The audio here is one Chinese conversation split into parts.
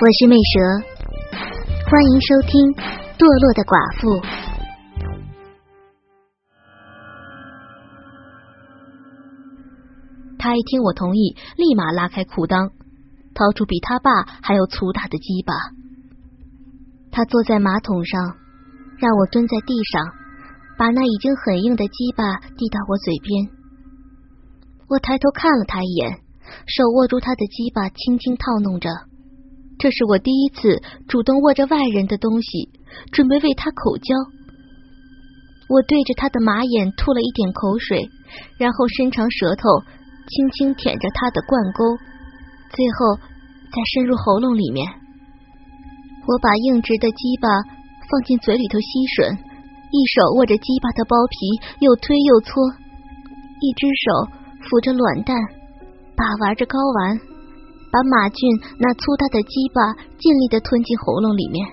我是魅蛇，欢迎收听《堕落的寡妇》。他一听我同意，立马拉开裤裆，掏出比他爸还要粗大的鸡巴。他坐在马桶上，让我蹲在地上，把那已经很硬的鸡巴递到我嘴边。我抬头看了他一眼，手握住他的鸡巴，轻轻套弄着。这是我第一次主动握着外人的东西，准备为他口交。我对着他的马眼吐了一点口水，然后伸长舌头，轻轻舔着他的冠沟，最后再深入喉咙里面。我把硬直的鸡巴放进嘴里头吸吮，一手握着鸡巴的包皮，又推又搓，一只手扶着卵蛋，把玩着睾丸。把马俊那粗大的鸡巴尽力的吞进喉咙里面，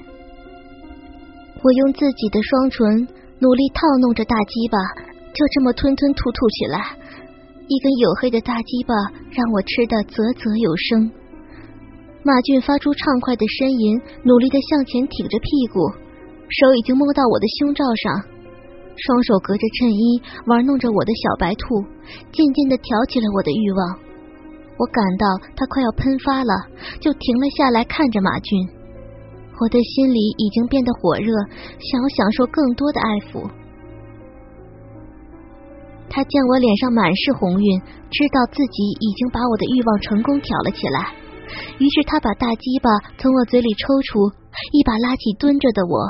我用自己的双唇努力套弄着大鸡巴，就这么吞吞吐吐起来。一根黝黑的大鸡巴让我吃的啧啧有声。马俊发出畅快的呻吟，努力的向前挺着屁股，手已经摸到我的胸罩上，双手隔着衬衣玩弄着我的小白兔，渐渐的挑起了我的欲望。我感到他快要喷发了，就停了下来看着马俊。我的心里已经变得火热，想要享受更多的爱抚。他见我脸上满是红晕，知道自己已经把我的欲望成功挑了起来，于是他把大鸡巴从我嘴里抽出，一把拉起蹲着的我。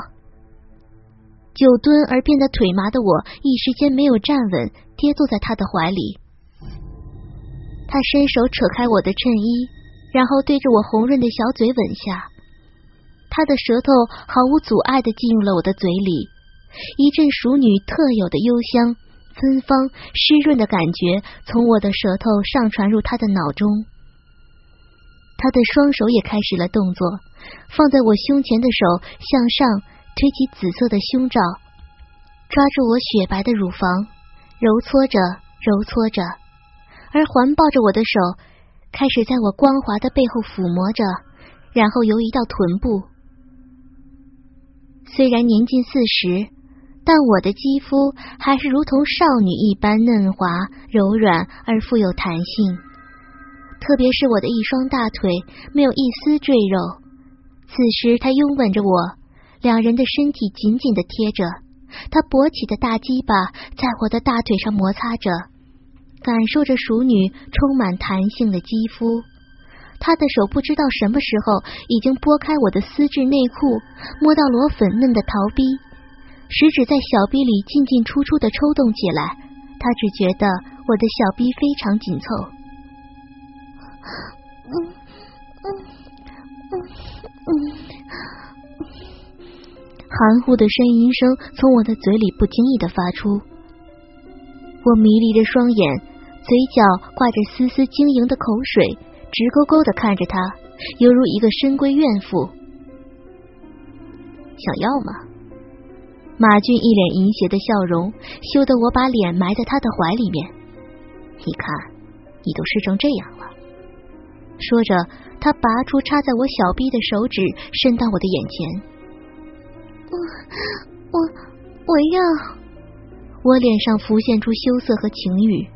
久蹲而变得腿麻的我，一时间没有站稳，跌坐在他的怀里。他伸手扯开我的衬衣，然后对着我红润的小嘴吻下。他的舌头毫无阻碍的进入了我的嘴里，一阵熟女特有的幽香、芬芳、湿润的感觉从我的舌头上传入他的脑中。他的双手也开始了动作，放在我胸前的手向上推起紫色的胸罩，抓住我雪白的乳房，揉搓着，揉搓着。而环抱着我的手，开始在我光滑的背后抚摸着，然后游移到臀部。虽然年近四十，但我的肌肤还是如同少女一般嫩滑、柔软而富有弹性。特别是我的一双大腿，没有一丝赘肉。此时，他拥吻着我，两人的身体紧紧的贴着，他勃起的大鸡巴在我的大腿上摩擦着。感受着熟女充满弹性的肌肤，他的手不知道什么时候已经拨开我的丝质内裤，摸到裸粉嫩的桃逼，食指在小臂里进进出出的抽动起来。他只觉得我的小臂非常紧凑。嗯嗯嗯嗯，含糊的呻吟声从我的嘴里不经意的发出，我迷离的双眼。嘴角挂着丝丝晶莹的口水，直勾勾的看着他，犹如一个深闺怨妇。想要吗？马俊一脸淫邪的笑容，羞得我把脸埋在他的怀里面。你看，你都湿成这样了。说着，他拔出插在我小臂的手指，伸到我的眼前。我我我要。我脸上浮现出羞涩和情欲。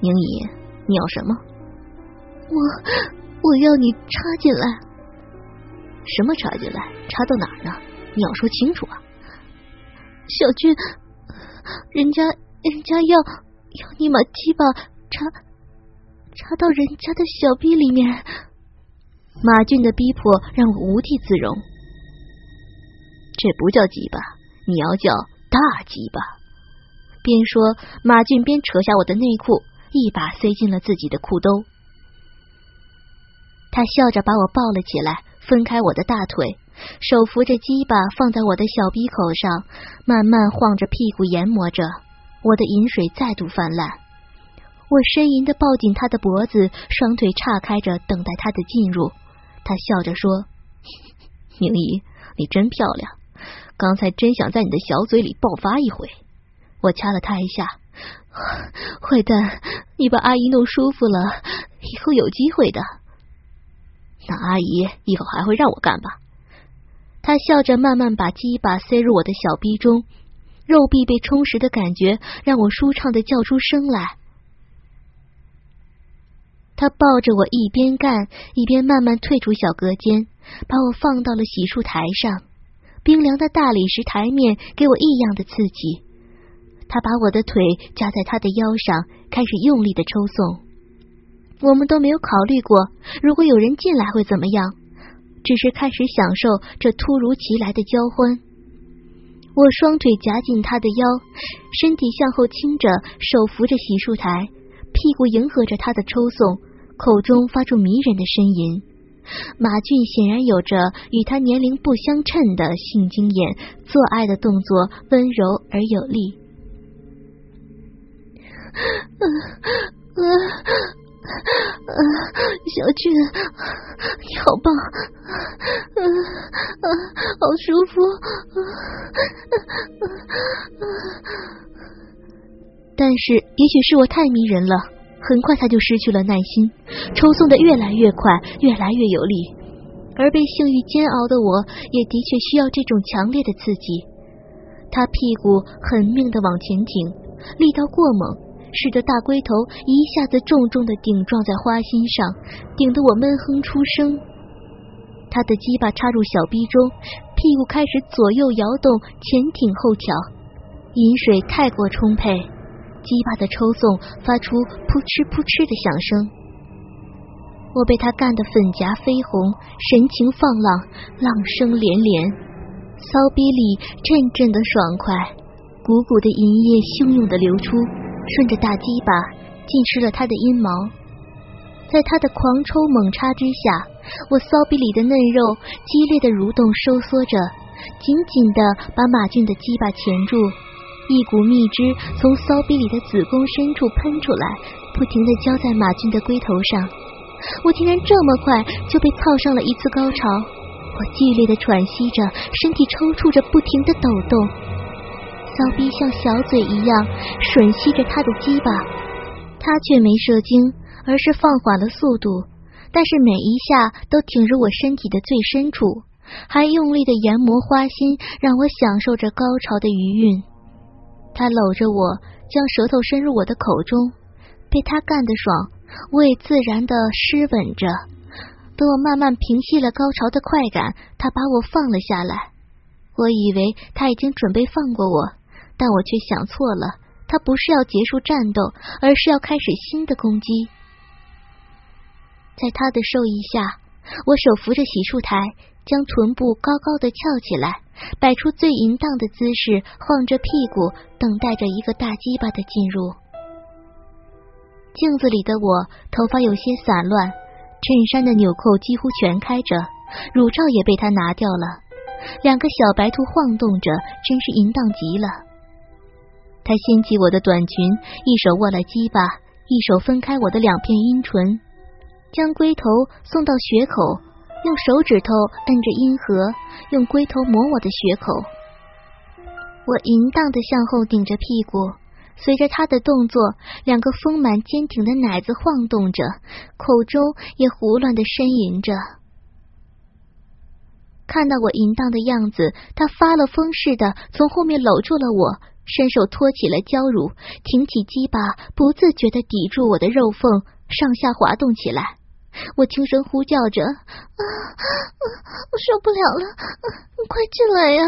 宁姨，你要什么？我我要你插进来。什么插进来？插到哪儿呢？你要说清楚啊！小俊，人家人家要要你把鸡巴插插到人家的小臂里面。马俊的逼迫让我无地自容。这不叫鸡巴，你要叫大鸡巴。边说，马俊边扯下我的内裤。一把塞进了自己的裤兜。他笑着把我抱了起来，分开我的大腿，手扶着鸡巴放在我的小鼻口上，慢慢晃着屁股研磨着。我的饮水再度泛滥，我呻吟的抱紧他的脖子，双腿岔开着等待他的进入。他笑着说：“明仪，你真漂亮，刚才真想在你的小嘴里爆发一回。”我掐了他一下，坏蛋，你把阿姨弄舒服了，以后有机会的。那阿姨以后还会让我干吧？他笑着慢慢把鸡巴塞入我的小逼中，肉壁被充实的感觉让我舒畅的叫出声来。他抱着我一边干一边慢慢退出小隔间，把我放到了洗漱台上，冰凉的大理石台面给我异样的刺激。他把我的腿夹在他的腰上，开始用力的抽送。我们都没有考虑过，如果有人进来会怎么样，只是开始享受这突如其来的交欢。我双腿夹紧他的腰，身体向后倾着，手扶着洗漱台，屁股迎合着他的抽送，口中发出迷人的呻吟。马俊显然有着与他年龄不相称的性经验，做爱的动作温柔而有力。嗯嗯嗯，小俊，你好棒，嗯嗯，好舒服。但是，也许是我太迷人了，很快他就失去了耐心，抽送的越来越快，越来越有力。而被性欲煎熬的我，也的确需要这种强烈的刺激。他屁股狠命的往前挺，力道过猛。使得大龟头一下子重重的顶撞在花心上，顶得我闷哼出声。他的鸡巴插入小逼中，屁股开始左右摇动，前挺后翘，饮水太过充沛，鸡巴的抽送发出扑哧扑哧的响声。我被他干得粉颊绯红，神情放浪，浪声连连，骚逼里阵阵的爽快，鼓鼓的银液汹涌的流出。顺着大鸡巴浸湿了他的阴毛，在他的狂抽猛插之下，我骚逼里的嫩肉激烈的蠕动收缩着，紧紧的把马俊的鸡巴钳住，一股蜜汁从骚逼里的子宫深处喷出来，不停的浇在马俊的龟头上。我竟然这么快就被操上了一次高潮，我剧烈的喘息着，身体抽搐着，不停的抖动。骚逼像小嘴一样吮吸着他的鸡巴，他却没射精，而是放缓了速度，但是每一下都挺入我身体的最深处，还用力的研磨花心，让我享受着高潮的余韵。他搂着我，将舌头伸入我的口中，被他干得爽，我也自然的湿吻着。等我慢慢平息了高潮的快感，他把我放了下来。我以为他已经准备放过我。但我却想错了，他不是要结束战斗，而是要开始新的攻击。在他的授意下，我手扶着洗漱台，将臀部高高的翘起来，摆出最淫荡的姿势，晃着屁股，等待着一个大鸡巴的进入。镜子里的我，头发有些散乱，衬衫的纽扣几乎全开着，乳罩也被他拿掉了，两个小白兔晃动着，真是淫荡极了。他掀起我的短裙，一手握了鸡巴，一手分开我的两片阴唇，将龟头送到血口，用手指头摁着阴核，用龟头磨我的血口。我淫荡的向后顶着屁股，随着他的动作，两个丰满坚挺的奶子晃动着，口中也胡乱的呻吟着。看到我淫荡的样子，他发了疯似的从后面搂住了我。伸手托起了娇乳，挺起鸡巴，不自觉的抵住我的肉缝，上下滑动起来。我轻声呼叫着：“啊，我受不了了，你快进来呀！”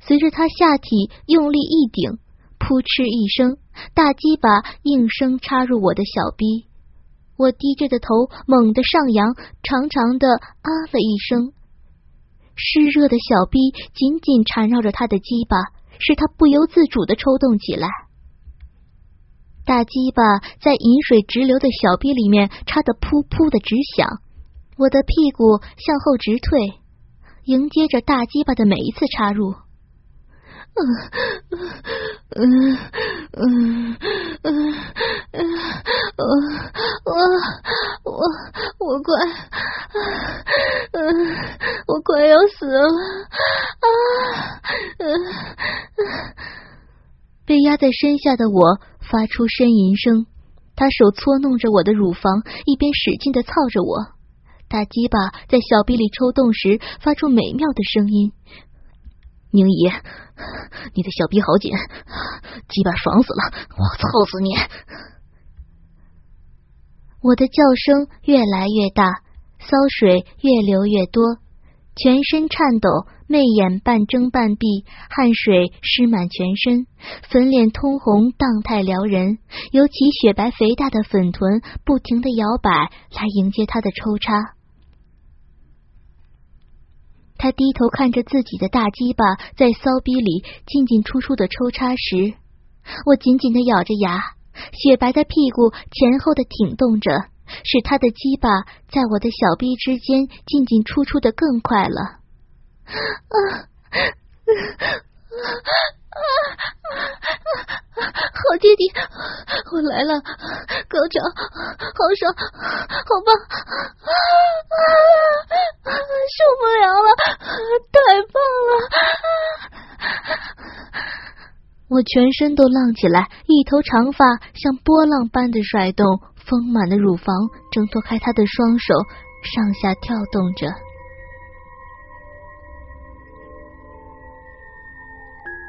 随着他下体用力一顶，扑哧一声，大鸡巴应声插入我的小逼。我低着的头猛地上扬，长长的啊了一声。湿热的小臂紧紧缠绕着他的鸡巴，使他不由自主的抽动起来。大鸡巴在饮水直流的小臂里面插得噗噗的直响，我的屁股向后直退，迎接着大鸡巴的每一次插入。嗯嗯嗯嗯嗯，我我我我快，嗯，我快要死了啊！嗯，被压身下的我发出呻吟声，他手搓弄着我的乳房，一边使劲的操着我，大鸡巴在小臂里抽动时发出美妙的声音。宁姨，你的小臂好紧，鸡巴爽死了！我操死你！我的叫声越来越大，骚水越流越多，全身颤抖，媚眼半睁半闭，汗水湿满全身，粉脸通红，荡态撩人，尤其雪白肥大的粉臀不停的摇摆，来迎接他的抽插。他低头看着自己的大鸡巴在骚逼里进进出出的抽插时，我紧紧的咬着牙，雪白的屁股前后的挺动着，使他的鸡巴在我的小逼之间进进出出的更快了。啊！啊啊啊！好弟弟，我来了，高潮，好爽，好棒，啊！受不了了，太棒了！我全身都浪起来，一头长发像波浪般的甩动，丰满的乳房挣脱开他的双手，上下跳动着。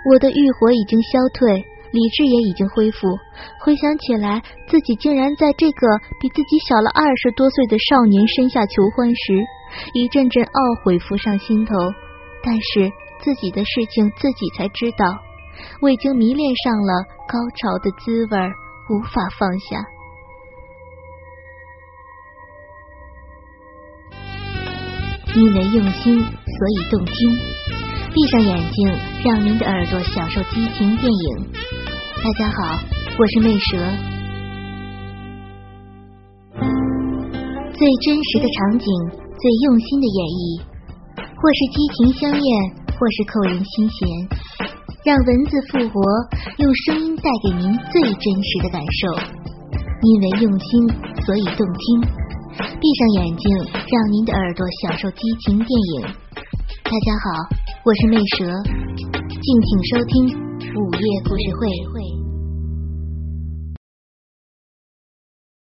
我的欲火已经消退，理智也已经恢复。回想起来，自己竟然在这个比自己小了二十多岁的少年身下求欢时，一阵阵懊悔浮上心头。但是自己的事情自己才知道，我已经迷恋上了高潮的滋味，无法放下。因为用心，所以动听。闭上眼睛，让您的耳朵享受激情电影。大家好，我是魅蛇。最真实的场景，最用心的演绎，或是激情相恋，或是扣人心弦，让文字复活，用声音带给您最真实的感受。因为用心，所以动听。闭上眼睛，让您的耳朵享受激情电影。大家好。我是魅蛇，敬请收听午夜故事会。